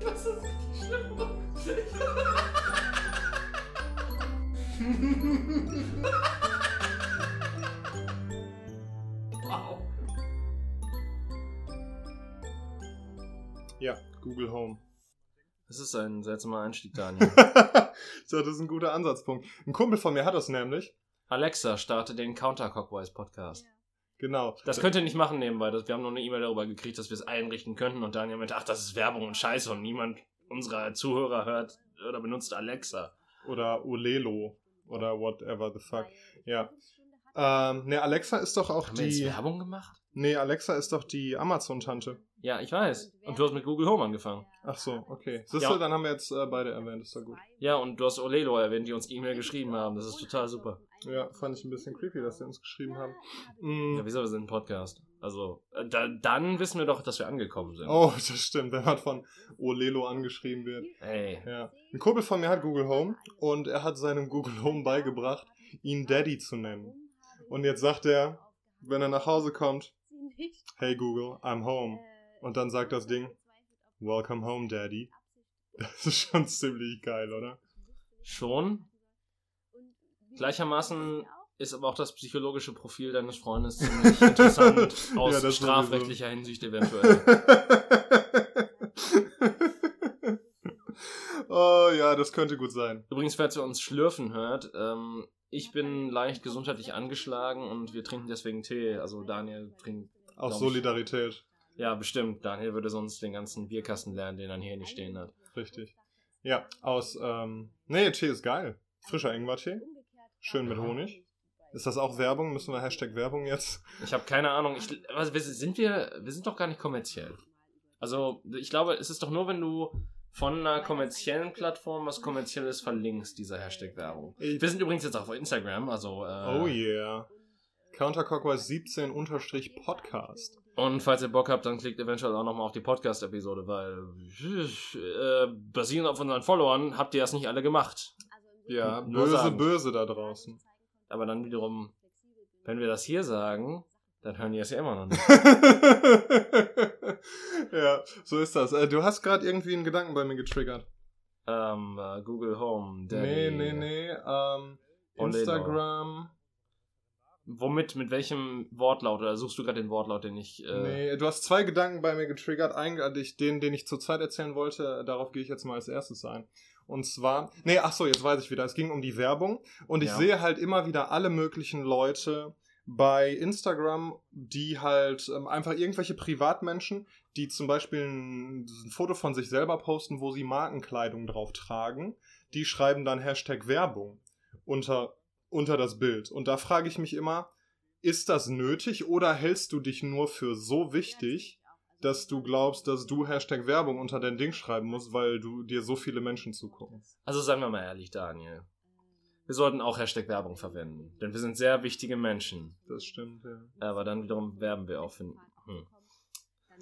Das ist richtig schlimm. wow. Ja, Google Home. Das ist ein seltsamer Einstieg, Daniel. so, das ist ein guter Ansatzpunkt. Ein Kumpel von mir hat das nämlich. Alexa, starte den Counter Cockwise Podcast. Genau. Das könnt ihr nicht machen nebenbei. Das, wir haben noch eine E-Mail darüber gekriegt, dass wir es einrichten könnten und Daniel meinte, ach, das ist Werbung und Scheiße und niemand unserer Zuhörer hört oder benutzt Alexa. Oder Olelo. Oder whatever the fuck. Ja. Ähm, ne, Alexa ist doch auch Haben wir jetzt die. Werbung gemacht? Nee, Alexa ist doch die Amazon-Tante. Ja, ich weiß. Und du hast mit Google Home angefangen. Ach so, okay. Siehst Ja. du, dann haben wir jetzt äh, beide erwähnt, ist doch gut. Ja, und du hast Olelo erwähnt, die uns E-Mail geschrieben haben. Das ist total super. Ja, fand ich ein bisschen creepy, dass sie uns geschrieben haben. Mm. Ja, wieso? Wir sind ein Podcast. Also, äh, da, dann wissen wir doch, dass wir angekommen sind. Oh, das stimmt, wenn man von Olelo angeschrieben wird. Ey. Ja. Ein Kumpel von mir hat Google Home und er hat seinem Google Home beigebracht, ihn Daddy zu nennen. Und jetzt sagt er, wenn er nach Hause kommt, hey Google, I'm home. Und dann sagt das Ding, welcome home, Daddy. Das ist schon ziemlich geil, oder? Schon. Gleichermaßen ist aber auch das psychologische Profil deines Freundes ziemlich interessant aus Ja, strafrechtlicher Hinsicht eventuell. oh ja, das könnte gut sein. Übrigens, falls ihr uns schlürfen hört, ähm, ich bin leicht gesundheitlich angeschlagen und wir trinken deswegen Tee. Also Daniel trinkt, Aus. Solidarität. Ja bestimmt, Daniel würde sonst den ganzen Bierkasten lernen, den er hier nicht stehen hat. Richtig. Ja, aus, ähm, nee, Tee ist geil. Frischer Ingwertee. Schön mit Honig. Ist das auch Werbung? Müssen wir Hashtag Werbung jetzt? Ich habe keine Ahnung. Ich, also wir, sind wir, wir sind doch gar nicht kommerziell. Also ich glaube, es ist doch nur, wenn du von einer kommerziellen Plattform was kommerzielles verlinkst, dieser Hashtag Werbung. Ich- Wir sind übrigens jetzt auch auf Instagram, also äh, Oh yeah. Counterclockwise 17 unterstrich Podcast. Und falls ihr Bock habt, dann klickt eventuell auch nochmal auf die Podcast-Episode, weil äh, basierend auf unseren Followern habt ihr das nicht alle gemacht. Ja, böse, böse da draußen. Aber dann wiederum, wenn wir das hier sagen, dann hören die es ja immer noch nicht. ja, so ist das. Äh, Du hast gerade irgendwie einen Gedanken bei mir getriggert. ähm, äh, Google Home. Daddy. Nee, nee, nee. Ähm. Instagram. Womit, mit welchem Wortlaut? Oder suchst du gerade den Wortlaut, den ich. Äh, Nee, du hast zwei Gedanken bei mir getriggert. Eigentlich den, den ich zur Zeit erzählen wollte, darauf gehe ich jetzt mal als erstes ein. Und zwar, nee, ach so, jetzt weiß ich wieder. Es ging um die Werbung und ich Ja. sehe halt immer wieder alle möglichen Leute bei Instagram, die halt ähm, einfach irgendwelche Privatmenschen, die zum Beispiel ein, ein Foto von sich selber posten, wo sie Markenkleidung drauf tragen, die schreiben dann Hashtag Werbung unter, unter das Bild. Und da frage ich mich immer, ist das nötig oder hältst du dich nur für so wichtig, dass du glaubst, dass du Hashtag Werbung unter dein Ding schreiben musst, weil du dir so viele Menschen zugucken? Also seien wir mal ehrlich, Daniel. Wir sollten auch Hashtag Werbung verwenden. Denn wir sind sehr wichtige Menschen. Das stimmt, ja. Aber dann wiederum werben wir auch für. Hm.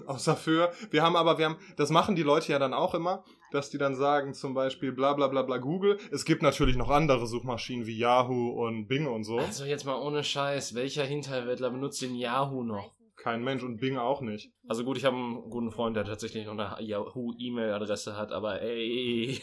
Außer für, wir haben aber, wir haben, das machen die Leute ja dann auch immer, dass die dann sagen, zum Beispiel bla bla bla bla Google. Es gibt natürlich noch andere Suchmaschinen wie Yahoo und Bing und so. Also jetzt mal ohne Scheiß, welcher Hinterwäldler benutzt den Yahoo noch? Kein Mensch und Bing auch nicht. Also gut, ich habe einen guten Freund, der tatsächlich noch eine Yahoo-E-Mail-Adresse hat, aber ey,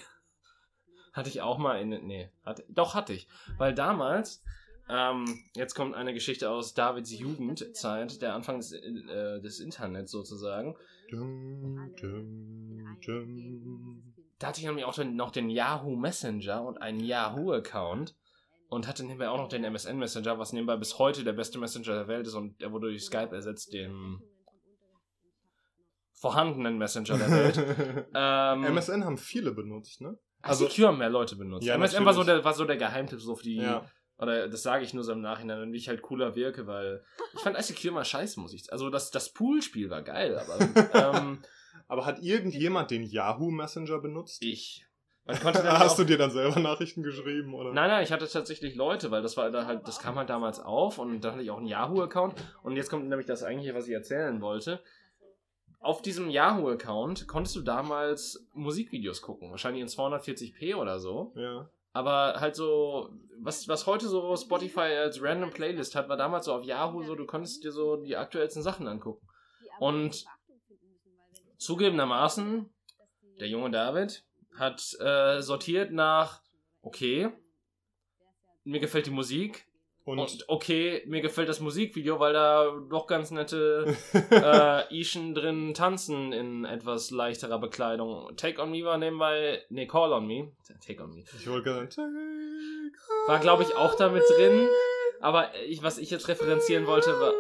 hatte ich auch mal in, nee, hatte, doch hatte ich, weil damals, ähm, jetzt kommt eine Geschichte aus Davids Jugendzeit, der Anfang des, äh, des Internets sozusagen, Dum, dum, dum. da hatte ich nämlich auch noch den Yahoo Messenger und einen Yahoo-Account und hatte nebenbei auch noch den MSN Messenger, was nebenbei bis heute der beste Messenger der Welt ist und der wurde durch Skype ersetzt, dem vorhandenen Messenger der Welt. ähm, MSN haben viele benutzt, ne? also ICQ haben mehr Leute benutzt. Ja, MSN war so, der, war so der Geheimtipp so auf die, Ja. Oder das sage ich nur so im Nachhinein, wie ich halt cooler wirke, weil ich fand ICQ immer scheiße, muss ich Also das, das Poolspiel war geil, aber ähm, Aber hat irgendjemand den Yahoo Messenger benutzt? ich. Hast du dir dann selber Nachrichten geschrieben, oder? Nein, nein, ich hatte tatsächlich Leute, weil das war da halt, das kam halt damals auf und da hatte ich auch einen Yahoo-Account. Und jetzt kommt nämlich das eigentliche, was ich erzählen wollte. Auf diesem Yahoo-Account konntest du damals Musikvideos gucken, wahrscheinlich in 240p oder so. Ja. Aber halt so, was, was heute so Spotify als random Playlist hat, war damals so auf Yahoo so, du konntest dir so die aktuellsten Sachen angucken. Und zugegebenermaßen der junge David hat äh, sortiert nach, okay, mir gefällt die Musik. Und, Und okay, mir gefällt das Musikvideo, weil da doch ganz nette äh, Ischen drin tanzen in etwas leichterer Bekleidung. Take on Me war nebenbei, nee, Call on Me. Take on Me. ich wollte gerade sagen, War, glaube ich, auch damit drin. Aber ich, was ich jetzt referenzieren wollte, war,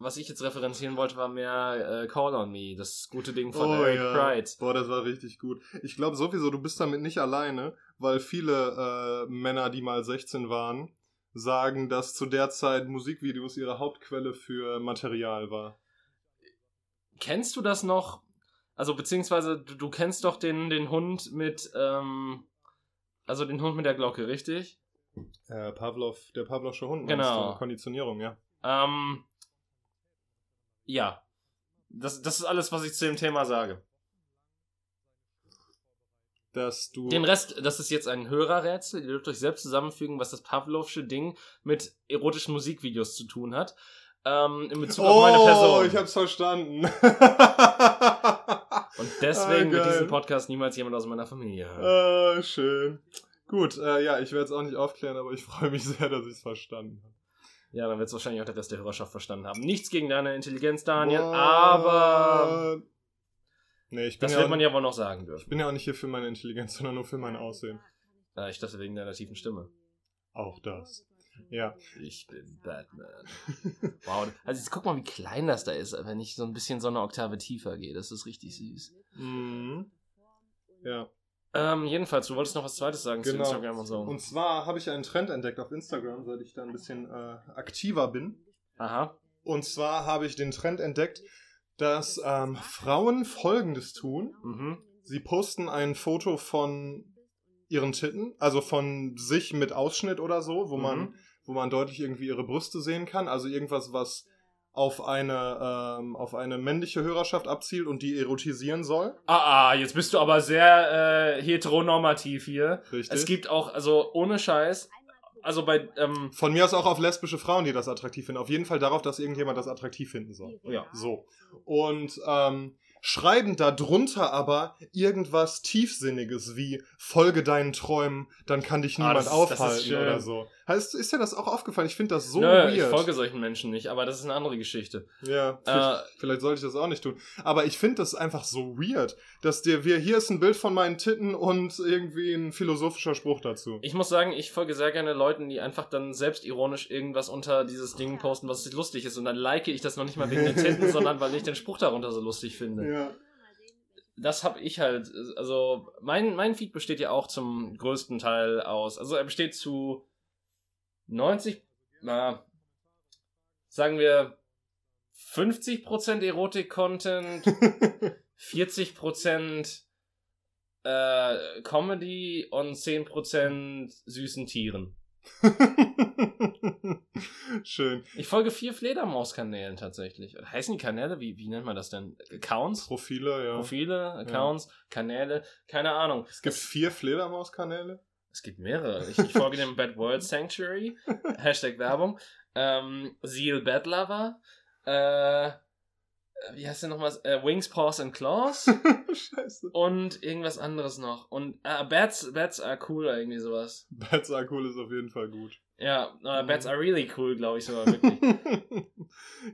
was ich jetzt referenzieren wollte, war mehr äh, Call on Me, das gute Ding von Oh, Eric ja. Pride. Boah, das war richtig gut. Ich glaube sowieso, du bist damit nicht alleine, weil viele äh, Männer, die mal 16 waren, sagen, dass zu der Zeit Musikvideos ihre Hauptquelle für Material war. Kennst du das noch? Also, beziehungsweise, du, du kennst doch den, den Hund mit, ähm, also den Hund mit der Glocke, richtig? Äh, Pavlov, der Pavlovsche Hund, Genau. du? Konditionierung, ja. Ähm, ja. Das, das ist alles, was ich zu dem Thema sage. Dass du. Den Rest, das ist jetzt ein Hörerrätsel. Ihr dürft euch selbst zusammenfügen, was das Pavlovsche Ding mit erotischen Musikvideos zu tun hat. Ähm, in Bezug auf meine oh, Person. ich hab's verstanden. Und deswegen Ah, wird diesen Podcast niemals jemand aus meiner Familie hören. Ah, schön. Gut, äh, ja, ich werde es auch nicht aufklären, aber ich freue mich sehr, dass ich es verstanden habe. Ja, dann wird es wahrscheinlich auch der Rest der Hörerschaft verstanden haben. Nichts gegen deine Intelligenz, Daniel, aber Nee, ich bin, das ja wird man ja wohl noch sagen ich dürfen. bin ja auch nicht hier für meine Intelligenz, sondern nur für mein Aussehen. Ja, ich dachte wegen deiner tiefen Stimme. Auch das. Ja. Ich bin Batman. Wow. Also jetzt guck mal, wie klein das da ist, wenn ich so ein bisschen so eine Oktave tiefer gehe. Das ist richtig süß. Mhm. Ja. Ähm, jedenfalls, du wolltest noch was zweites sagen zu Genau. Instagram und so. Und zwar habe ich einen Trend entdeckt auf Instagram, seit ich da ein bisschen äh, aktiver bin. Aha. Und zwar habe ich den Trend entdeckt, dass ähm, Frauen Folgendes tun. Mhm. Sie posten ein Foto von ihren Titten, also von sich mit Ausschnitt oder so, wo Mhm. man, wo man deutlich irgendwie ihre Brüste sehen kann. Also irgendwas, was auf eine, ähm, auf eine männliche Hörerschaft abzielt und die erotisieren soll. Ah, ah, jetzt bist du aber sehr äh, heteronormativ hier. Richtig. Es gibt auch, also ohne Scheiß, also bei, ähm, Von mir aus auch auf lesbische Frauen, die das attraktiv finden. Auf jeden Fall darauf, dass irgendjemand das attraktiv finden soll. ja. So. Und ähm, schreiben da drunter aber irgendwas Tiefsinniges wie Folge deinen Träumen, dann kann dich Ah, niemand das ist- das aufhalten schön. oder so. Heißt, ist dir das auch aufgefallen? Ich finde das so Nö, weird. ich folge solchen Menschen nicht, aber das ist eine andere Geschichte. ja, Äh, vielleicht, vielleicht sollte ich das auch nicht tun. Aber ich finde das einfach so weird, dass dir, wir, hier ist ein Bild von meinen Titten und irgendwie ein philosophischer Spruch dazu. Ich muss sagen, ich folge sehr gerne Leuten, die einfach dann selbstironisch irgendwas unter dieses Ding posten, was lustig ist. Und dann like ich das noch nicht mal wegen den Titten, sondern weil ich den Spruch darunter so lustig finde. Ja. Das habe ich halt, also mein, mein Feed besteht ja auch zum größten Teil aus. Also er besteht zu 90, na, sagen wir 50% Erotik-Content, 40% äh, Comedy und 10% süßen Tieren. Schön. Ich folge vier Fledermaus-Kanälen tatsächlich. Heißen die Kanäle? Wie, wie nennt man das denn? Accounts? Profile, ja. Profile, Accounts, Kanäle, keine Ahnung. Es gibt vier Fledermaus-Kanäle. Es gibt mehrere. Ich, ich folge dem Bad World Sanctuary, Hashtag Werbung, ähm, Seal Bad Lover, äh, wie heißt der nochmal? Äh, Wings, Paws and Claws Scheiße. und irgendwas anderes noch. Und äh, Bats, Bats are cool irgendwie sowas. Bats are cool ist auf jeden Fall gut. Ja, Mhm. Bats are really cool, glaube ich sogar wirklich.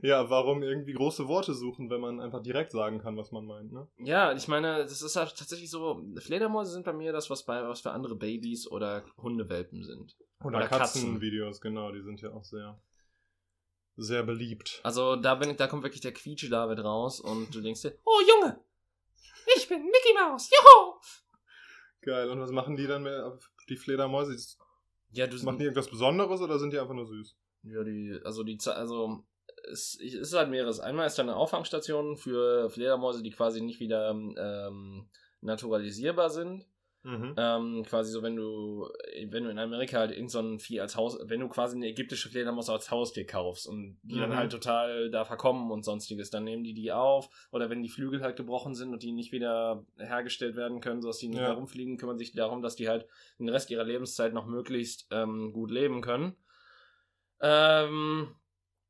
ja, warum irgendwie große Worte suchen, wenn man einfach direkt sagen kann, was man meint, ne? Ja, ich meine, das ist halt tatsächlich so, Fledermäuse sind bei mir das, was bei was für andere Babys oder Hundewelpen sind. Oder, Oder Katzen. Katzenvideos, genau, die sind ja auch sehr, sehr beliebt. Also da bin ich, da kommt wirklich der Quietsche David raus und du denkst dir, oh Junge, ich bin Mickey Mouse, juhu! Geil. Und was machen die dann mit die Fledermäuse? Ja, du Machen die irgendwas Besonderes oder sind die einfach nur süß? ja, die, also die, also es es ist halt mehreres. Einmal ist da eine Auffangstation für Fledermäuse, die quasi nicht wieder ähm, naturalisierbar sind. Mhm. Ähm, quasi so, wenn du, wenn du in Amerika halt irgend so ein Vieh als Haus, wenn du quasi eine ägyptische Fledermaus als Haustier kaufst und die dann Mhm. halt total da verkommen und sonstiges, dann nehmen die die auf oder wenn die Flügel halt gebrochen sind und die nicht wieder hergestellt werden können, sodass die nicht Ja. mehr rumfliegen, kümmern sich darum, dass die halt den Rest ihrer Lebenszeit noch möglichst ähm, gut leben können. Ähm,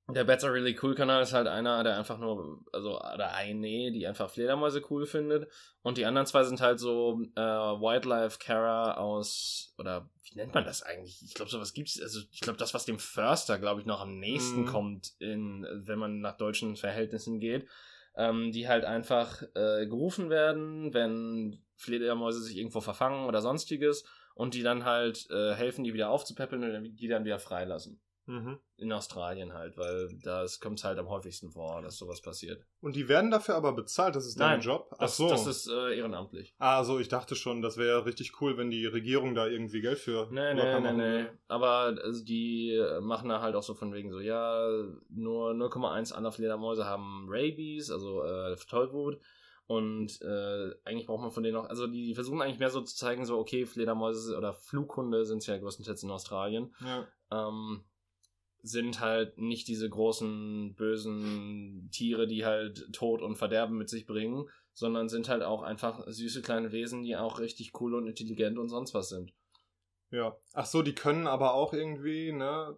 Der Bats Are Really Cool Kanal ist halt einer, der einfach nur, also, oder eine, die einfach Fledermäuse cool findet. Und die anderen zwei sind halt so äh, Wildlife Carer aus, oder wie nennt man das eigentlich? Ich glaube, sowas gibt's, also ich glaube, das, was dem Förster, glaube ich, noch am nächsten Mhm. kommt, in, wenn man nach deutschen Verhältnissen geht. Ähm, die halt einfach äh, gerufen werden, wenn Fledermäuse sich irgendwo verfangen oder sonstiges. Und die dann halt äh, helfen, die wieder aufzupäppeln und die dann wieder freilassen Mhm. in Australien halt, weil da kommt es halt am häufigsten vor, dass sowas passiert. Und die werden dafür aber bezahlt, das ist dein Nein, Job? Ach Das, so. das ist äh, ehrenamtlich. ah, so, ich dachte schon, das wäre ja richtig cool, wenn die Regierung da irgendwie Geld für Nee, nee, nee, nee. Aber also, die äh, machen da halt auch so von wegen so, ja, nur 0,1 aller Fledermäuse haben Rabies, also äh, Tollwut. Und äh, eigentlich braucht man von denen auch, also die versuchen eigentlich mehr so zu zeigen, so, okay, Fledermäuse oder Flughunde sind ja größtenteils in Australien. Ja. ähm, sind halt nicht diese großen, bösen Tiere, die halt Tod und Verderben mit sich bringen, sondern sind halt auch einfach süße kleine Wesen, die auch richtig cool und intelligent und sonst was sind. ja. Ach so, die können aber auch irgendwie, ne,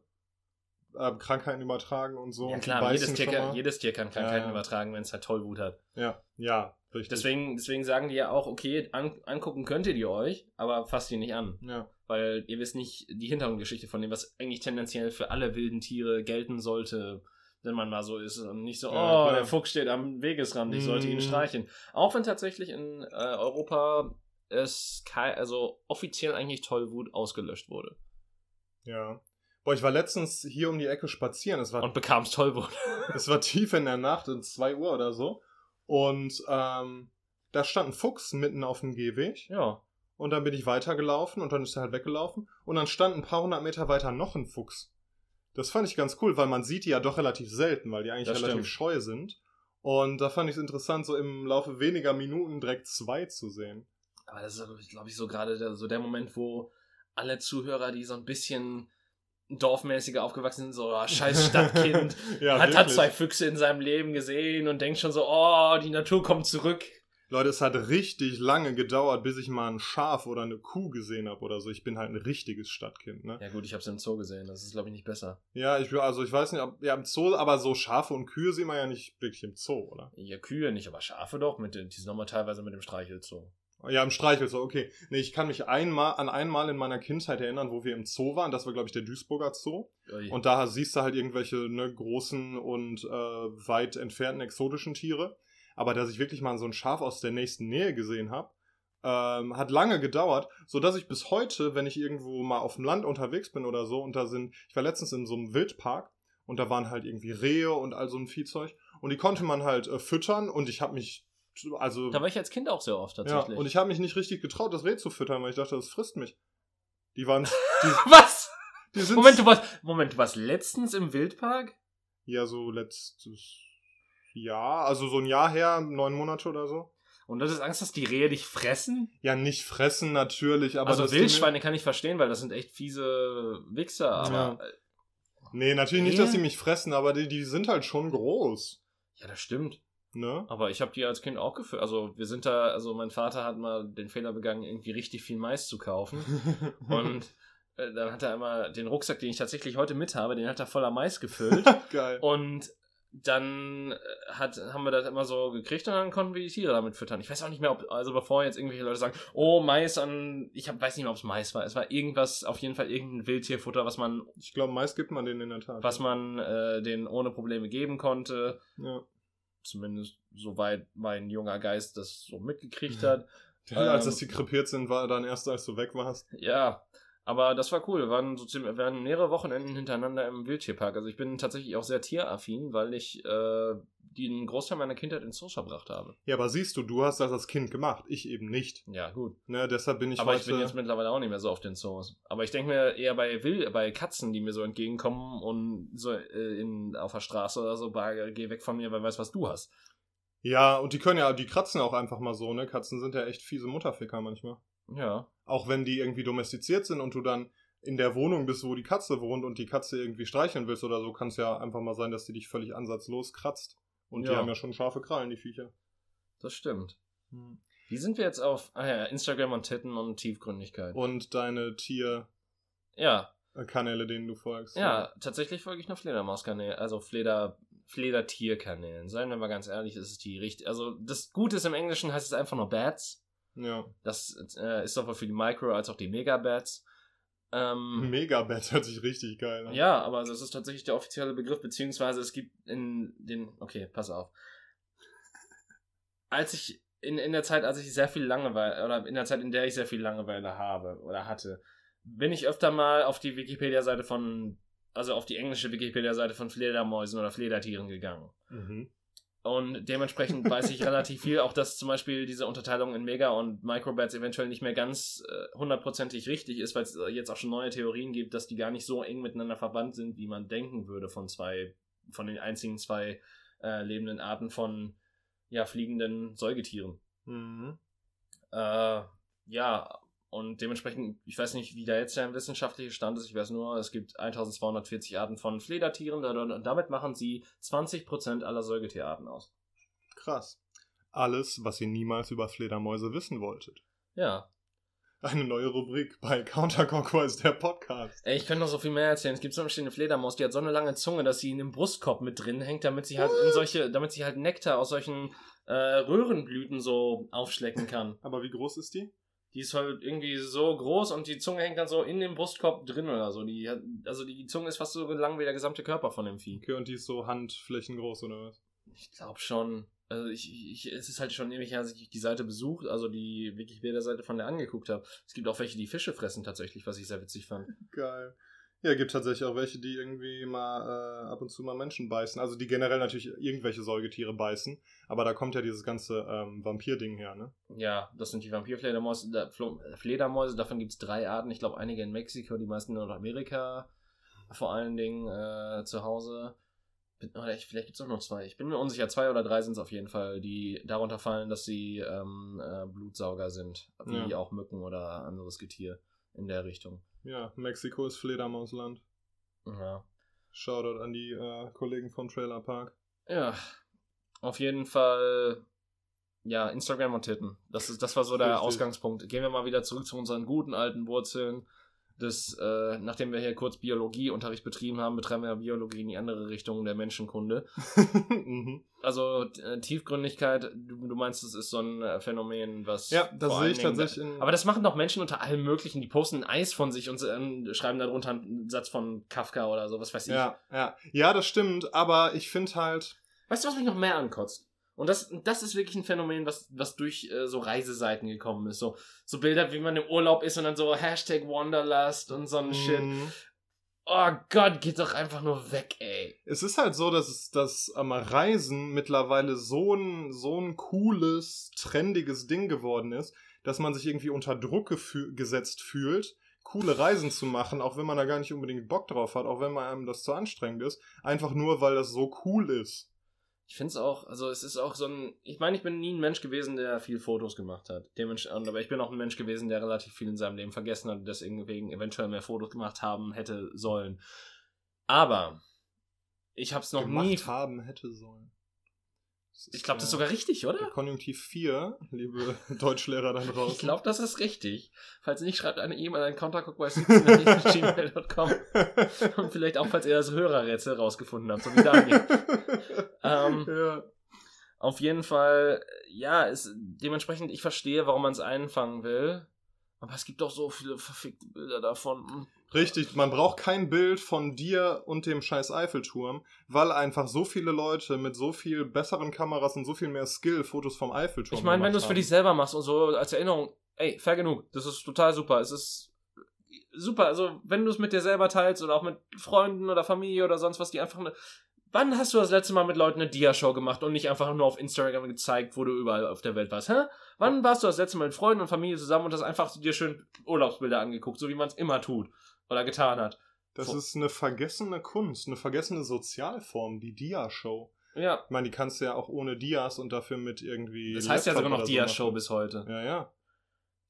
äh, Krankheiten übertragen und so. ja klar, jedes Tier, kann, jedes Tier kann Krankheiten Ja, ja. übertragen, wenn es halt Tollwut hat. Ja, ja, richtig. Deswegen, deswegen sagen die ja auch, okay, an, angucken könntet ihr euch, aber fasst die nicht an. Ja. Weil ihr wisst nicht die Hintergrundgeschichte von dem, was eigentlich tendenziell für alle wilden Tiere gelten sollte, wenn man mal so ist und nicht so, Ja, oh, klar. der Fuchs steht am Wegesrand, ich sollte ihn Mm. streichen. Auch wenn tatsächlich in äh, Europa es also offiziell eigentlich Tollwut ausgelöscht wurde. Ja. Boah, ich war letztens hier um die Ecke spazieren. Es war, Und bekam's Tollwut. es war tief in der Nacht, um 2 Uhr oder so. Und ähm, da stand ein Fuchs mitten auf dem Gehweg. ja. Und dann bin ich weitergelaufen und dann ist er halt weggelaufen. Und dann stand ein paar hundert Meter weiter noch ein Fuchs. Das fand ich ganz cool, weil man sieht die ja doch relativ selten, weil die eigentlich Das relativ stimmt. scheu sind. Und da fand ich es interessant, so im Laufe weniger Minuten direkt zwei zu sehen. Aber das ist, glaube ich, so gerade der, so der Moment, wo alle Zuhörer, die so ein bisschen dorfmäßiger aufgewachsen sind, so, oh, scheiß Stadtkind, ja, hat, hat zwei Füchse in seinem Leben gesehen und denkt schon so, oh, die Natur kommt zurück. Leute, es hat richtig lange gedauert, bis ich mal ein Schaf oder eine Kuh gesehen habe oder so. Ich bin halt ein richtiges Stadtkind, ne? Ja gut, ich habe es im Zoo gesehen, das ist glaube ich nicht besser. Ja, ich also ich weiß nicht, ob ja im Zoo, aber so Schafe und Kühe sieht man ja nicht wirklich im Zoo, oder? Ja, Kühe nicht, aber Schafe doch, mit den, die sind nochmal teilweise mit dem Streichelzoo. Ja, im Streichel so, okay. Nee, ich kann mich einmal an einmal in meiner Kindheit erinnern, wo wir im Zoo waren. Das war, glaube ich, der Duisburger Zoo. Ui. Und da siehst du halt irgendwelche ne, großen und äh, weit entfernten exotischen Tiere. Aber dass ich wirklich mal so ein Schaf aus der nächsten Nähe gesehen habe, ähm, hat lange gedauert, so dass ich bis heute, wenn ich irgendwo mal auf dem Land unterwegs bin oder so, und da sind, ich war letztens in so einem Wildpark und da waren halt irgendwie Rehe und all so ein Viehzeug und die konnte man halt äh, füttern und ich habe mich, also da war ich als Kind auch sehr oft ja, tatsächlich. und ich habe mich nicht richtig getraut, das Reh zu füttern, weil ich dachte, das frisst mich. Die waren, die, Was? die sind Moment, du warst, Moment, du warst letztens im Wildpark? Ja, so letztes Jahr, also so ein Jahr her, neun Monate oder so. Und du hattest Angst, dass die Rehe dich fressen? Ja, nicht fressen natürlich, aber also Wildschweine kann ich verstehen, weil das sind echt fiese Wichser, aber äh, Mir, nee, natürlich nicht, Rehe? dass sie mich fressen, aber die, die sind halt schon groß. ja, das stimmt. Ne? Aber ich habe die als Kind auch geführt. Also wir sind da, also mein Vater hat mal den Fehler begangen, irgendwie richtig viel Mais zu kaufen. Und äh, dann hat er immer den Rucksack, den ich tatsächlich heute mit habe, den hat er voller Mais gefüllt. Geil. und dann äh, hat, haben wir das immer so gekriegt und dann konnten wir die Tiere damit füttern. Ich weiß auch nicht mehr, ob, also bevor jetzt irgendwelche Leute sagen, oh, Mais an, ich hab, weiß nicht mehr, ob es Mais war. Es war irgendwas, auf jeden Fall irgendein Wildtierfutter, was man, Ich glaube, meist gibt man den in der Tat. was man äh, denen ohne Probleme geben konnte. Ja. Zumindest soweit mein junger Geist das so mitgekriegt hat. als Ähm, dass die krepiert sind, war dann erst, als du weg warst. Ja, aber das war cool. Wir waren, so ziemlich, wir waren mehrere Wochenenden hintereinander im Wildtierpark. Also ich bin tatsächlich auch sehr tieraffin, weil ich äh, den Großteil meiner Kindheit in Zoos verbracht habe. Ja, aber siehst du, du hast das als Kind gemacht, ich eben nicht. Ja, gut. Ne, deshalb bin ich aber heute... ich bin jetzt mittlerweile auch nicht mehr so auf den Zoos. Aber ich denke mir eher bei Wild, bei Katzen, die mir so entgegenkommen und so äh, in, auf der Straße oder so, bah, geh weg von mir, wer weiß, was du hast. ja, und die können ja, die kratzen auch einfach mal so, ne? Katzen sind ja echt fiese Mutterficker manchmal. Ja. Auch wenn die irgendwie domestiziert sind und du dann in der Wohnung bist, wo die Katze wohnt und die Katze irgendwie streicheln willst oder so, kann es ja einfach mal sein, dass die dich völlig ansatzlos kratzt. Und die Ja. haben ja schon scharfe Krallen, die Viecher. Das stimmt. Wie sind wir jetzt auf ah ja, Instagram und Titten und Tiefgründigkeit? Und deine Tier. Ja. äh, Kanäle, denen du folgst. Ja, tatsächlich folge ich nur Fledermauskanälen, also Fleder, Fledertierkanälen. Seien wir mal ganz ehrlich, ist es die richtig. Also das Gute ist im Englischen heißt es einfach nur Bats. Ja. Das äh, ist sowohl für die Micro als auch die Megabats. Ähm, Megabet hört sich richtig geil an. ja, aber das ist tatsächlich der offizielle Begriff, beziehungsweise es gibt in den. Okay, pass auf. Als ich in, in der Zeit, als ich sehr viel Langeweile, oder in der Zeit, in der ich sehr viel Langeweile habe oder hatte, bin ich öfter mal auf die Wikipedia-Seite von, also auf die englische Wikipedia-Seite von Fledermäusen oder Fledertieren gegangen. Mhm. Und dementsprechend weiß ich relativ viel, auch dass zum Beispiel diese Unterteilung in Mega- und Microbats eventuell nicht mehr ganz äh, hundertprozentig richtig ist, weil es äh, jetzt auch schon neue Theorien gibt, dass die gar nicht so eng miteinander verwandt sind, wie man denken würde von zwei, von den einzigen zwei äh, lebenden Arten von ja, fliegenden Säugetieren. Mhm. Äh, ja, und dementsprechend, ich weiß nicht, wie da jetzt der wissenschaftliche Stand ist. Ich weiß nur, es gibt 1240 Arten von Fledertieren und damit machen sie 20% aller Säugetierarten aus. Krass. Alles, was ihr niemals über Fledermäuse wissen wolltet. Ja. Eine neue Rubrik bei Counterclockwise, der Podcast. Ey, ich könnte noch so viel mehr erzählen. Es gibt zum Beispiel eine Fledermaus, die hat so eine lange Zunge, dass sie in dem Brustkorb mit drin hängt, damit sie halt in solche, damit sie halt Nektar aus solchen äh, Röhrenblüten so aufschlecken kann. Aber wie groß ist die? Die ist halt irgendwie so groß und die Zunge hängt dann so in dem Brustkorb drin oder so. Die hat, also die Zunge ist fast so lang wie der gesamte Körper von dem Vieh. Okay, und die ist so handflächengroß oder was? Ich glaube schon. Also ich, ich, es ist halt schon ewig her, dass ich die Seite besucht, also die Wikipedia-Seite von der angeguckt habe. Es gibt auch welche, die Fische fressen tatsächlich, was ich sehr witzig fand. Geil. Ja, gibt tatsächlich auch welche, die irgendwie mal äh, ab und zu mal Menschen beißen. Also die generell natürlich irgendwelche Säugetiere beißen. Aber da kommt ja dieses ganze ähm, Vampir-Ding her, ne? Ja, das sind die Vampirfledermäuse. Da, Fledermäuse, davon gibt es drei Arten. Ich glaube, einige in Mexiko, die meisten in Nordamerika vor allen Dingen äh, zu Hause. Oder ich, vielleicht gibt es auch noch zwei. Ich bin mir unsicher. Zwei oder drei sind es auf jeden Fall, die darunter fallen, dass sie ähm, äh, Blutsauger sind. Wie Ja. auch Mücken oder anderes Getier in der Richtung. Ja, Mexiko ist Fledermausland. Ja. Shoutout an die äh, Kollegen vom Trailer Park. Ja, auf jeden Fall. Ja, Instagram und Titten. Das, ist, das war so der Richtig. Ausgangspunkt. Gehen wir mal wieder zurück zu unseren guten alten Wurzeln. Das, äh, nachdem wir hier kurz Biologieunterricht betrieben haben, betreiben wir Biologie in die andere Richtung der Menschenkunde. mhm. Also äh, Tiefgründigkeit, du, du meinst, das ist so ein äh, Phänomen, was. Ja, das sehe ich Dingen- tatsächlich in. Aber das machen doch Menschen unter allem Möglichen. Die posten Eis von sich und äh, schreiben darunter einen Satz von Kafka oder so, was weiß ich. ja, ja. Ja, das stimmt, aber ich finde halt. Weißt du, was mich noch mehr ankotzt? Und das, das ist wirklich ein Phänomen, was, was durch äh, so Reiseseiten gekommen ist. So, so Bilder, wie man im Urlaub ist und dann so Hashtag Wanderlust und so ein Shit. mh, Oh Gott, geht doch einfach nur weg, ey. Es ist halt so, dass es dass am Reisen mittlerweile so ein, so ein cooles, trendiges Ding geworden ist, dass man sich irgendwie unter Druck gesetzt fühlt, coole Reisen zu machen, auch wenn man da gar nicht unbedingt Bock drauf hat, auch wenn man einem das zu anstrengend ist, einfach nur, weil das so cool ist. Ich finde es auch, also es ist auch so ein, ich meine, ich bin nie ein Mensch gewesen, der viel Fotos gemacht hat. Dementsprechend, aber ich bin auch ein Mensch gewesen, der relativ viel in seinem Leben vergessen hat und deswegen wegen eventuell mehr Fotos gemacht haben hätte sollen. Aber ich habe es noch gemacht nie. haben hätte sollen. Ich glaube, das ist sogar richtig, der oder? Konjunktiv 4, liebe Deutschlehrer da draußen. Ich glaube, das ist richtig. Falls nicht, schreibt eine E-Mail an counterclockwise.gmail.com und vielleicht auch, falls ihr das Hörerrätsel rausgefunden habt, so wie Daniel. ähm, ja. Auf jeden Fall, ja, es, dementsprechend, ich verstehe, warum man es einfangen will. Aber es gibt doch so viele verfickte Bilder davon. Hm. Richtig, man braucht kein Bild von dir und dem scheiß Eiffelturm, weil einfach so viele Leute mit so viel besseren Kameras und so viel mehr Skill Fotos vom Eiffelturm Ich meine, wenn du es für dich selber machst und so als Erinnerung, ey, fair genug. Das ist total super. Es ist super. Also, wenn du es mit dir selber teilst oder auch mit Freunden oder Familie oder sonst was, die einfach eine. Wann hast du das letzte Mal mit Leuten eine Dia-Show gemacht und nicht einfach nur auf Instagram gezeigt, wo du überall auf der Welt warst? Hä? Wann warst du das letzte Mal mit Freunden und Familie zusammen und hast einfach dir schön Urlaubsbilder angeguckt, so wie man es immer tut oder getan hat? Das ist eine vergessene Kunst, eine vergessene Sozialform, die Dia-Show. Ja, Ich meine, die kannst du ja auch ohne Dias und dafür mit irgendwie. das heißt ja Laptop sogar noch so Dia-Show bis heute. Ja, ja.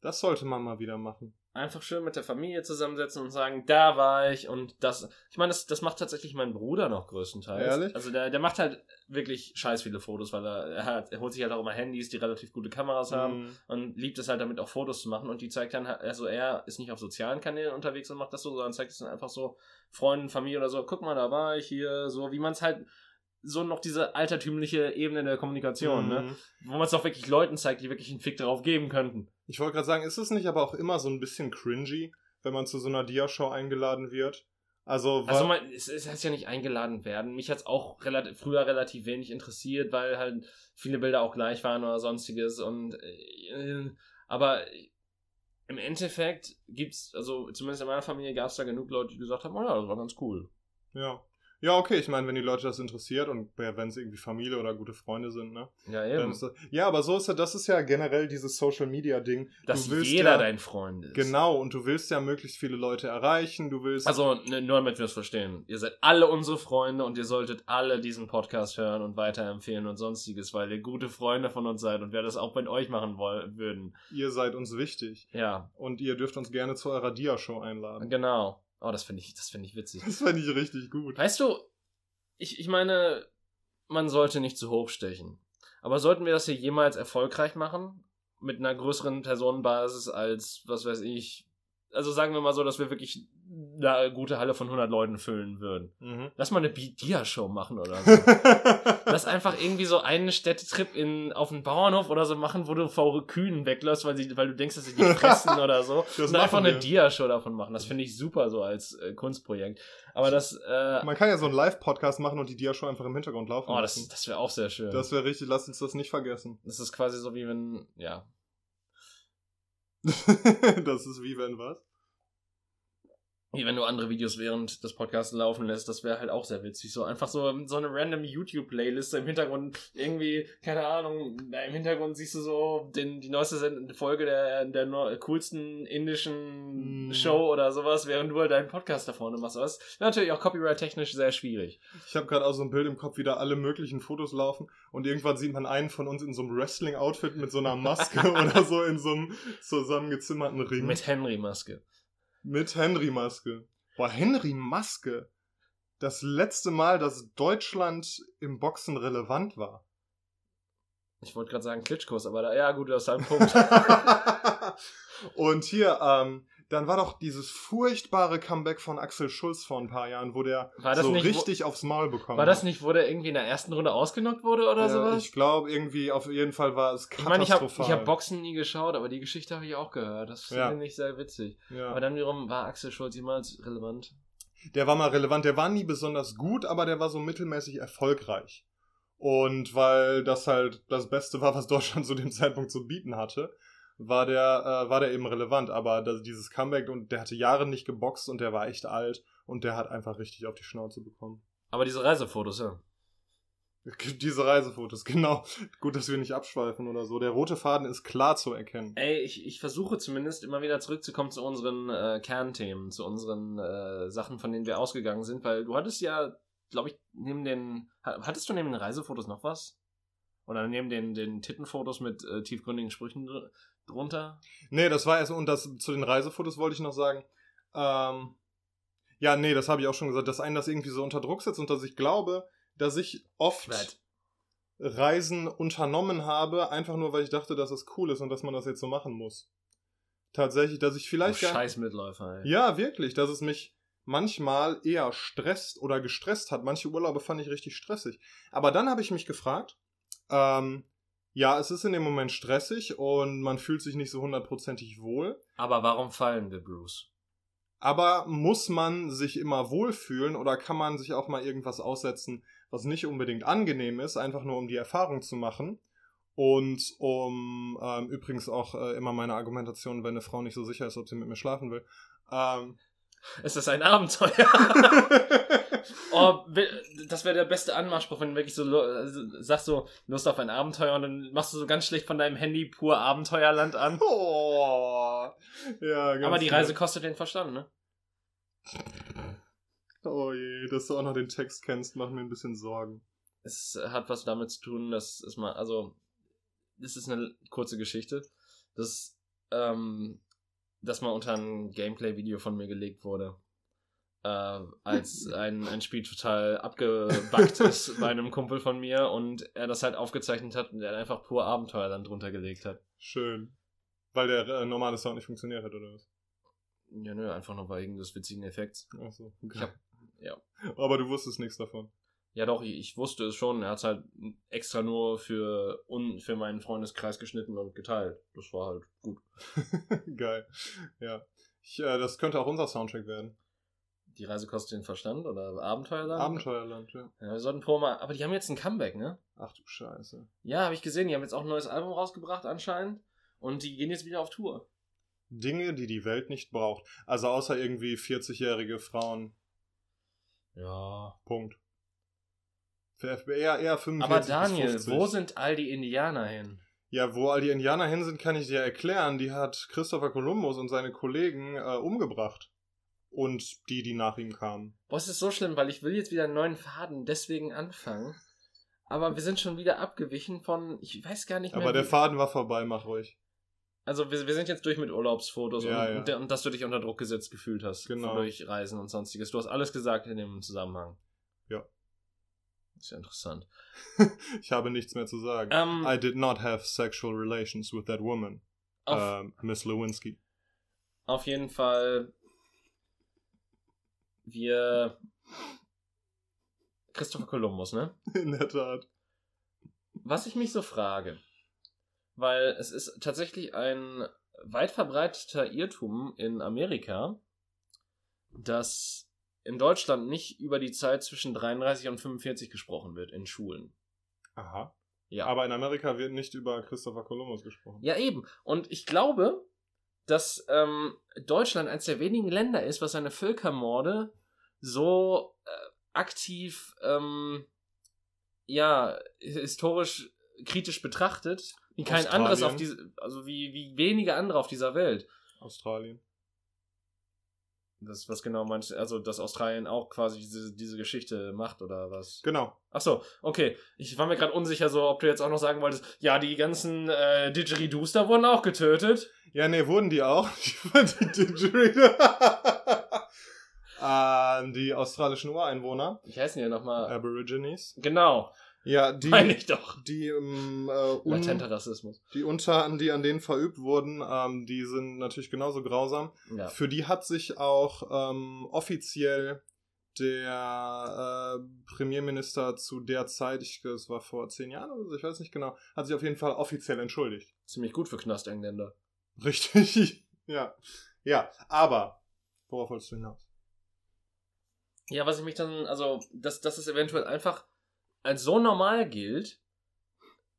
Das sollte man mal wieder machen. Einfach schön mit der Familie zusammensetzen und sagen, da war ich und das. Ich meine, das, das macht tatsächlich mein Bruder noch größtenteils. Ehrlich? Also der, der macht halt wirklich scheiß viele Fotos, weil er, er, hat, er holt sich halt auch immer Handys, die relativ gute Kameras haben Mhm. und liebt es halt damit auch Fotos zu machen und die zeigt dann also er ist nicht auf sozialen Kanälen unterwegs und macht das so, sondern zeigt es dann einfach so Freunden, Familie oder so, guck mal, da war ich hier, so wie man es halt so noch diese altertümliche Ebene der Kommunikation, ne? Mhm. Wo man es auch wirklich Leuten zeigt, die wirklich einen Fick darauf geben könnten. Ich wollte gerade sagen, ist es nicht aber auch immer so ein bisschen cringy, wenn man zu so einer Dia-Show eingeladen wird? Also, Also man, es, es heißt ja nicht eingeladen werden. Mich hat es auch relativ, früher relativ wenig interessiert, weil halt viele Bilder auch gleich waren oder sonstiges. Und äh, aber im Endeffekt gibt's, also zumindest in meiner Familie gab es da genug Leute, die gesagt haben, oh ja, das war ganz cool. ja. Ja, okay, ich meine, wenn die Leute das interessiert und wenn es irgendwie Familie oder gute Freunde sind, ne? Ja, eben. das, ja, aber so ist ja, das ist ja generell dieses Social Media Ding. Dass jeder ja, dein Freund ist. Genau, und du willst ja möglichst viele Leute erreichen, du willst. Also, ne, nur damit wir es verstehen. Ihr seid alle unsere Freunde und ihr solltet alle diesen Podcast hören und weiterempfehlen und sonstiges, weil ihr gute Freunde von uns seid und wir das auch mit euch machen wollen würden. ihr seid uns wichtig. Ja, Und ihr dürft uns gerne zu eurer Dia-Show einladen. genau. Oh, das finde ich, das finde ich witzig. Das fände ich richtig gut. Weißt du, ich, ich meine, man sollte nicht zu hoch stechen. Aber sollten wir das hier jemals erfolgreich machen? Mit einer größeren Personenbasis als, was weiß ich. Also sagen wir mal so, dass wir wirklich eine gute Halle von 100 Leuten füllen würden. Mhm. Lass mal eine Dia-Show machen oder so. Lass einfach irgendwie so einen Städtetrip in, auf den Bauernhof oder so machen, wo du vor Kühen wegläufst, weil, sie, weil du denkst, dass sie die fressen oder so. Das und einfach machen eine wir. Dia-Show davon machen. Das finde ich super so als äh, Kunstprojekt. Aber das, äh, Man kann ja so einen Live-Podcast machen und die Dia-Show einfach im Hintergrund laufen oh, das, lassen. das wäre auch sehr schön. Das wäre richtig, lass uns das nicht vergessen. Das ist quasi so wie wenn, ja. das ist wie wenn was? Wie wenn du andere Videos während des Podcasts laufen lässt, das wäre halt auch sehr witzig. So einfach so, so eine random YouTube-Playliste im Hintergrund, irgendwie, keine Ahnung, im Hintergrund siehst du so den, die neueste Folge der, der coolsten indischen Mm. Show oder sowas, während du halt deinen Podcast da vorne machst. Das ist natürlich auch copyright-technisch sehr schwierig. Ich habe gerade auch so ein Bild im Kopf, wie da alle möglichen Fotos laufen und irgendwann sieht man einen von uns in so einem Wrestling-Outfit mit so einer Maske oder so in so einem zusammengezimmerten Ring. Mit Henry-Maske. Mit Henry-Maske. Boah, Henry-Maske. Das letzte Mal, dass Deutschland im Boxen relevant war. Ich wollte gerade sagen Klitschkos, aber da, ja gut, das ist halt ein Punkt. Und hier, ähm, dann war doch dieses furchtbare Comeback von Axel Schulz vor ein paar Jahren, wo der War das so nicht, wo- richtig aufs Maul bekommen War das nicht, wo der irgendwie in der ersten Runde ausgenockt wurde oder Ja, sowas? Ich glaube, irgendwie, auf jeden Fall war es Ich meine, ich habe katastrophal. ich hab Boxen nie geschaut, aber die Geschichte habe ich auch gehört. Das Ja. finde ich sehr witzig. ja. Aber dann wiederum war Axel Schulz jemals relevant. Der war mal relevant, der war nie besonders gut, aber der war so mittelmäßig erfolgreich. Und weil das halt das Beste war, was Deutschland zu dem Zeitpunkt zu bieten hatte, war der, äh, war der eben relevant. Aber das, dieses Comeback und der hatte Jahre nicht geboxt und der war echt alt und der hat einfach richtig auf die Schnauze bekommen. Aber diese Reisefotos, ja. Diese Reisefotos, genau. Gut, dass wir nicht abschweifen oder so. Der rote Faden ist klar zu erkennen. Ey, ich, ich versuche zumindest immer wieder zurückzukommen zu unseren äh, Kernthemen, zu unseren äh, Sachen, von denen wir ausgegangen sind, weil du hattest ja, glaube ich, neben den. ha- Hattest du neben den Reisefotos noch was? Oder neben den, den Tittenfotos mit äh, tiefgründigen Sprüchen drunter? Nee, das war erst, und das zu den Reisefotos wollte ich noch sagen. Ähm, ja, nee, das habe ich auch schon gesagt, dass einen das irgendwie so unter Druck setzt und dass ich glaube, dass ich oft Right. Reisen unternommen habe, einfach nur, weil ich dachte, dass es cool ist und dass man das jetzt so machen muss. Tatsächlich, dass ich vielleicht oh, scheiß Mitläufer, ey. Ja, wirklich, dass es mich manchmal eher stresst oder gestresst hat. Manche Urlaube fand ich richtig stressig. Aber dann habe ich mich gefragt, ähm, ja, es ist in dem Moment stressig und man fühlt sich nicht so hundertprozentig wohl. Aber warum fallen wir, Bruce? Aber muss man sich immer wohlfühlen oder kann man sich auch mal irgendwas aussetzen, was nicht unbedingt angenehm ist, einfach nur um die Erfahrung zu machen? Und um ähm, übrigens auch äh, immer meine Argumentation, wenn eine Frau nicht so sicher ist, ob sie mit mir schlafen will. Ähm, Es ist ein Abenteuer. oh, das wäre der beste Anmachspruch, wenn du wirklich so also sagst so Lust auf ein Abenteuer und dann machst du so ganz schlecht von deinem Handy pur Abenteuerland an. oh, ja, ganz Aber die. Reise kostet den Verstand, ne? Oh je, dass du auch noch den Text kennst, macht mir ein bisschen Sorgen. Es hat was damit zu tun, dass es mal, also, das ist eine kurze Geschichte. Das, ähm, das mal unter ein Gameplay-Video von mir gelegt wurde. Äh, als ein, ein Spiel total abgebackt ist bei einem Kumpel von mir und er das halt aufgezeichnet hat und er einfach pur Abenteuer dann drunter gelegt hat. Schön. Weil der äh, normale Sound nicht funktioniert hat, oder was? Ja, nö, einfach nur wegen des witzigen Effekts. Achso. Ich hab, ja. Aber du wusstest nichts davon. Ja, doch, ich, ich wusste es schon. Er hat es halt extra nur für, un, für meinen Freundeskreis geschnitten und geteilt. Das war halt gut. Geil. Ja. Ich, äh, das könnte auch unser Soundtrack werden. Die Reise kostet den Verstand oder Abenteuerland? Abenteuerland, ja. Ja, wir sollten pro mal. Aber die haben jetzt ein Comeback, ne? Ach du Scheiße. Ja, habe ich gesehen. Die haben jetzt auch ein neues Album rausgebracht anscheinend. Und die gehen jetzt wieder auf Tour. Dinge, die die Welt nicht braucht. Also außer irgendwie 40-jährige Frauen. Ja. Punkt. Für FBI eher, eher 45 Aber Daniel, 50. wo sind all die Indianer hin? Ja, wo all die Indianer hin sind, kann ich dir erklären. Die hat Christopher Columbus und seine Kollegen äh, umgebracht. Und die, die nach ihm kamen. Boah, es ist so schlimm, weil ich will jetzt wieder einen neuen Faden deswegen anfangen. Aber wir sind schon wieder abgewichen von, ich weiß gar nicht mehr. Aber der Faden war vorbei, mach ruhig. Also wir, wir sind jetzt durch mit Urlaubsfotos Ja, und, ja. und, und dass du dich unter Druck gesetzt gefühlt hast. Genau. Durch Reisen und sonstiges. Du hast alles gesagt in dem Zusammenhang. Ja. Ist ja interessant. Ich habe nichts mehr zu sagen. Ähm, I did not have sexual relations with that woman, auf, ähm, Miss Lewinsky. auf jeden Fall wir Christopher Columbus, ne? In der Tat. Was ich mich so frage, weil es ist tatsächlich ein weit verbreiteter Irrtum in Amerika, dass in Deutschland nicht über die Zeit zwischen 33 und 45 gesprochen wird in Schulen. Aha. Ja. Aber in Amerika wird nicht über Christopher Columbus gesprochen. Ja, eben. Und ich glaube, dass ähm, Deutschland eines der wenigen Länder ist, was seine Völkermorde so äh, aktiv, ähm, ja, historisch kritisch betrachtet, wie kein Australien. anderes auf diese, also wie, wie wenige andere auf dieser Welt. Australien. Das, was genau meinst du? Also, dass Australien auch quasi diese, diese Geschichte macht oder was? Genau. Ach so, okay. Ich war mir gerade unsicher, so, ob du jetzt auch noch sagen wolltest, ja, die ganzen äh, Didgeridoos da wurden auch getötet. Ja, nee, wurden die auch. die Didgeridoo. ähm, die australischen Ureinwohner, Wie heißen die nochmal? Aborigines. Genau, Ja, die, meine ich doch. die, ähm, äh, un, Latenter Rassismus. die Untaten, die an denen verübt wurden, ähm, die sind natürlich genauso grausam. Ja. Für die hat sich auch ähm, offiziell der äh, Premierminister zu der Zeit, ich glaube, es war vor zehn Jahren oder so, ich weiß nicht genau, hat sich auf jeden Fall offiziell entschuldigt. Ziemlich gut für Knastengländer. Richtig. ja. Ja, aber, worauf wolltest du hinaus? Ja, was ich mich dann, also, dass, dass es eventuell einfach als so normal gilt,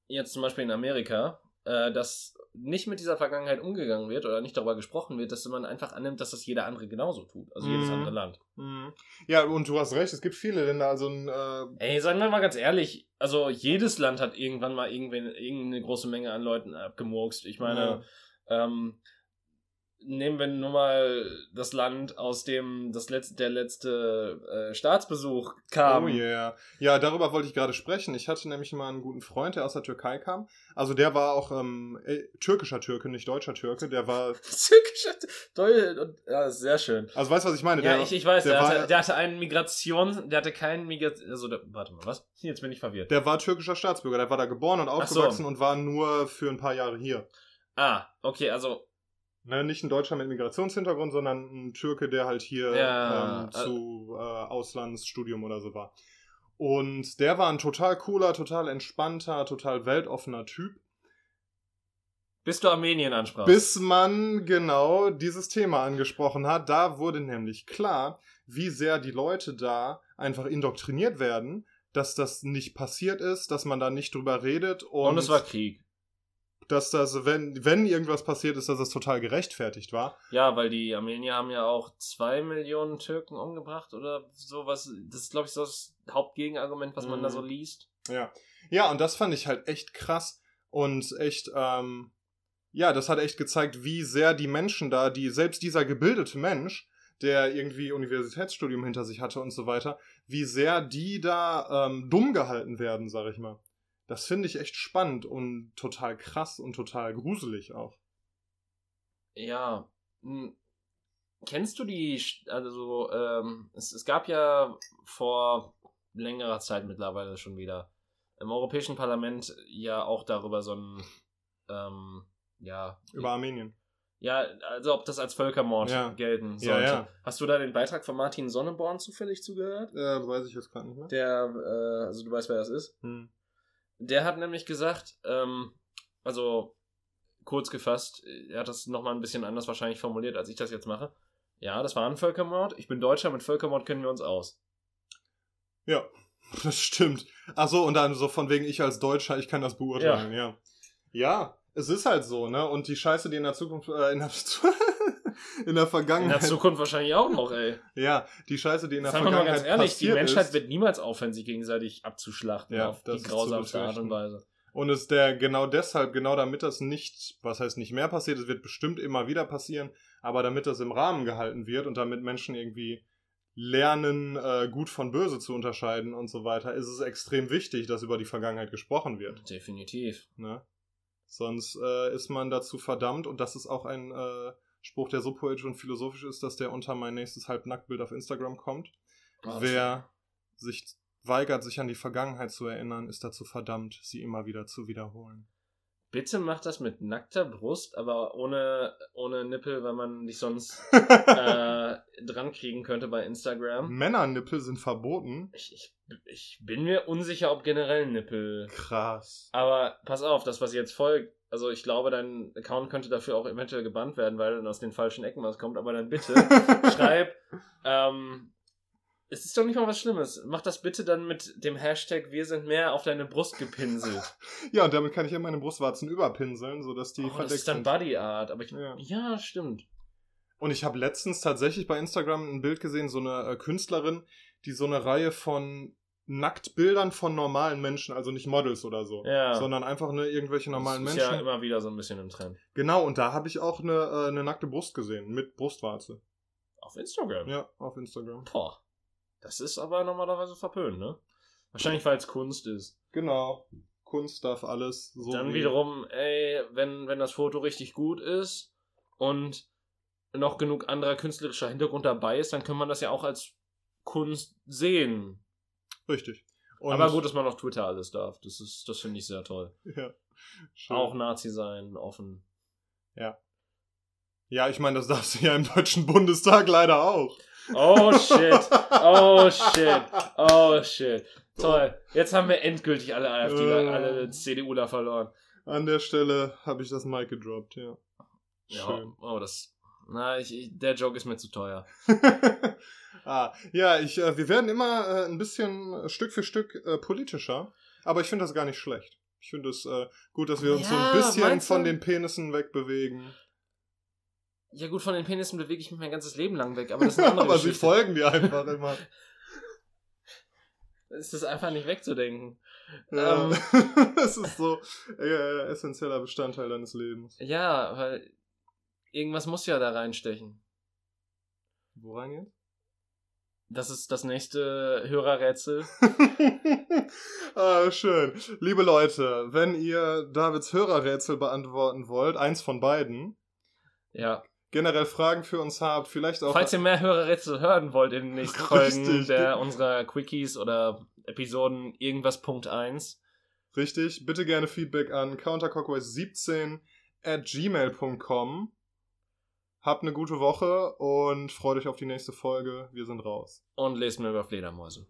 jetzt zum Beispiel in Amerika, äh, dass nicht mit dieser Vergangenheit umgegangen wird oder nicht darüber gesprochen wird, dass man einfach annimmt, dass das jeder andere genauso tut. Also jedes Mhm. andere Land. Mhm. Ja, und du hast recht, es gibt viele Länder, also ein, äh, Ey, sagen wir mal ganz ehrlich, also jedes Land hat irgendwann mal irgendwen, irgendeine große Menge an Leuten abgemurkst. Ich meine, ähm, nehmen wir nur mal das Land, aus dem das letzte, der letzte äh, Staatsbesuch kam. Oh yeah. Ja, darüber wollte ich gerade sprechen. Ich hatte nämlich mal einen guten Freund, der aus der Türkei kam. Also der war auch ähm, äh, türkischer Türke, nicht deutscher Türke. Der war, Türkischer und ja, sehr schön. also weißt du, was ich meine? Ja, der, ich, ich weiß, der der, war- hatte, der hatte einen Migration, der hatte keinen Migration, also der, warte mal, was? Jetzt bin ich verwirrt. der war türkischer Staatsbürger. Der war da geboren und so. aufgewachsen und war nur für ein paar Jahre hier. ah, okay, also Ne, nicht ein Deutscher mit Migrationshintergrund, sondern ein Türke, der halt hier Ja, ähm, äh- zu äh, Auslandsstudium oder so war. Und der war ein total cooler, total entspannter, total weltoffener Typ. bis du Armenien ansprachst. Bis man genau dieses Thema angesprochen hat. Da wurde nämlich klar, wie sehr die Leute da einfach indoktriniert werden, dass das nicht passiert ist, dass man da nicht drüber redet und, und es war Krieg. Dass das, wenn, wenn irgendwas passiert ist, dass es total gerechtfertigt war. Ja, weil die Armenier haben ja auch zwei Millionen Türken umgebracht oder sowas. Das ist, glaube ich, so das Hauptgegenargument, was man Mhm. da so liest. Ja. Ja, und das fand ich halt echt krass und echt, ähm, ja, das hat echt gezeigt, wie sehr die Menschen da, die, selbst dieser gebildete Mensch, der irgendwie Universitätsstudium hinter sich hatte und so weiter, wie sehr die da ähm, dumm gehalten werden, sag ich mal. Das finde ich echt spannend und total krass und total gruselig auch. Ja, Hm, Kennst du die, also ähm, es, es gab ja vor längerer Zeit mittlerweile schon wieder im Europäischen Parlament ja auch darüber so ein, ähm, ja, Über Armenien. ja, also ob das als Völkermord Ja. gelten Ja, sollte. ja. Hast du da den Beitrag von Martin Sonneborn zufällig zugehört? Äh, weiß ich jetzt gerade nicht mehr. Der, äh, also du weißt, wer das ist? Hm. Der hat nämlich gesagt, ähm, also kurz gefasst, er hat das nochmal ein bisschen anders wahrscheinlich formuliert, als ich das jetzt mache. Ja, das war ein Völkermord. Ich bin Deutscher, mit Völkermord kennen wir uns aus. Ja, das stimmt. Achso, und dann so von wegen ich als Deutscher, ich kann das beurteilen, ja. Ja, es ist halt so, ne? Und die Scheiße, die in der Zukunft, äh, in der, in der In der Vergangenheit, Zukunft wahrscheinlich auch noch, ey. ja, die Scheiße, die in der Sagen wir mal Vergangenheit ganz ehrlich, die passiert Menschheit ist, wird niemals aufhören, sich gegenseitig abzuschlachten Ja, auf die ist grausamste Art und. Weise. Und es der genau deshalb, genau damit das nicht, was heißt nicht mehr passiert, es wird bestimmt immer wieder passieren, aber damit das im Rahmen gehalten wird und damit Menschen irgendwie lernen, äh, gut von böse zu unterscheiden und so weiter, ist es extrem wichtig, dass über die Vergangenheit gesprochen wird. Definitiv. Ne? Sonst äh, ist man dazu verdammt, und das ist auch ein äh, Spruch, der so poetisch und philosophisch ist, dass der unter mein nächstes Halbnacktbild auf Instagram kommt. Oh, Wer sich weigert, sich an die Vergangenheit zu erinnern, ist dazu verdammt, sie immer wieder zu wiederholen. Bitte mach das mit nackter Brust, aber ohne, ohne Nippel, weil man dich sonst äh, dran kriegen könnte bei Instagram. Männernippel sind verboten. Ich, ich, ich bin mir unsicher, ob generell Nippel. Krass. Aber pass auf, das, was jetzt folgt, also ich glaube, dein Account könnte dafür auch eventuell gebannt werden, weil dann aus den falschen Ecken was kommt, aber dann bitte schreib, ähm, es ist doch nicht mal was Schlimmes. Mach das bitte dann mit dem Hashtag Wir sind mehr auf deine Brust gepinselt. Ja, und damit kann ich ja meine Brustwarzen überpinseln, sodass die Oh, das verdeckt ist dann. Body Art, aber ich, Ja. ja, stimmt. Und ich habe letztens tatsächlich bei Instagram ein Bild gesehen, so eine äh, Künstlerin, die so eine Reihe von Nacktbildern von normalen Menschen, also nicht Models oder so, Ja. sondern einfach nur irgendwelche normalen das ist Menschen. ja immer wieder so ein bisschen im Trend. genau, und da habe ich auch eine, äh, eine nackte Brust gesehen, mit Brustwarze. Auf Instagram. Ja, auf Instagram. Boah. Das ist aber normalerweise verpönt, ne? Wahrscheinlich, weil es Kunst ist. Genau. Kunst darf alles. So Dann wie- wiederum, ey, wenn, wenn das Foto richtig gut ist und noch genug anderer künstlerischer Hintergrund dabei ist, dann kann man das ja auch als Kunst sehen. Richtig. Und, Aber gut, dass man auf Twitter alles darf. Das ist, das finde ich sehr toll. Ja. Schön. Auch Nazi sein, offen. Ja, ich meine, das darfst du ja im Deutschen Bundestag leider auch. Oh shit. Oh shit. Oh shit. Toll. Jetzt haben wir endgültig alle AfDler, Äh. alle CDUler verloren. An der Stelle habe ich das Mic gedroppt, ja. Ja, Schön. oh, das. Na, ich, ich, der Joke ist mir zu teuer. ah, ja, ich, äh, wir werden immer äh, ein bisschen äh, Stück für Stück äh, politischer, aber ich finde das gar nicht schlecht. Ich finde es äh, gut, dass wir uns so Ja, ein bisschen von den Penissen wegbewegen. Ja gut, von den Penissen bewege ich mich mein ganzes Leben lang weg, aber das ist eine andere aber sie Geschichte. folgen dir einfach immer. Es ist einfach nicht wegzudenken. Ja. Ähm. das ist so äh, essentieller Bestandteil deines Lebens. Ja, weil irgendwas muss ja da reinstechen. Wo rein jetzt? Das ist das nächste Hörerrätsel. ah, schön. Liebe Leute, wenn ihr Davids Hörerrätsel beantworten wollt, eins von beiden, Ja. generell Fragen für uns habt, vielleicht auch. Falls ihr mehr Hörerrätsel hören wollt in den nächsten Richtig. Folgen der unserer Quickies oder Episoden irgendwas Punkt 1. Richtig, bitte gerne Feedback an counterclockwise17 at gmail.com. Habt eine gute Woche und freut euch auf die nächste Folge. Wir sind raus. Und lest mir über Fledermäuse.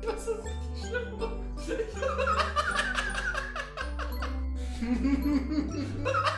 Das ist richtig schlimm.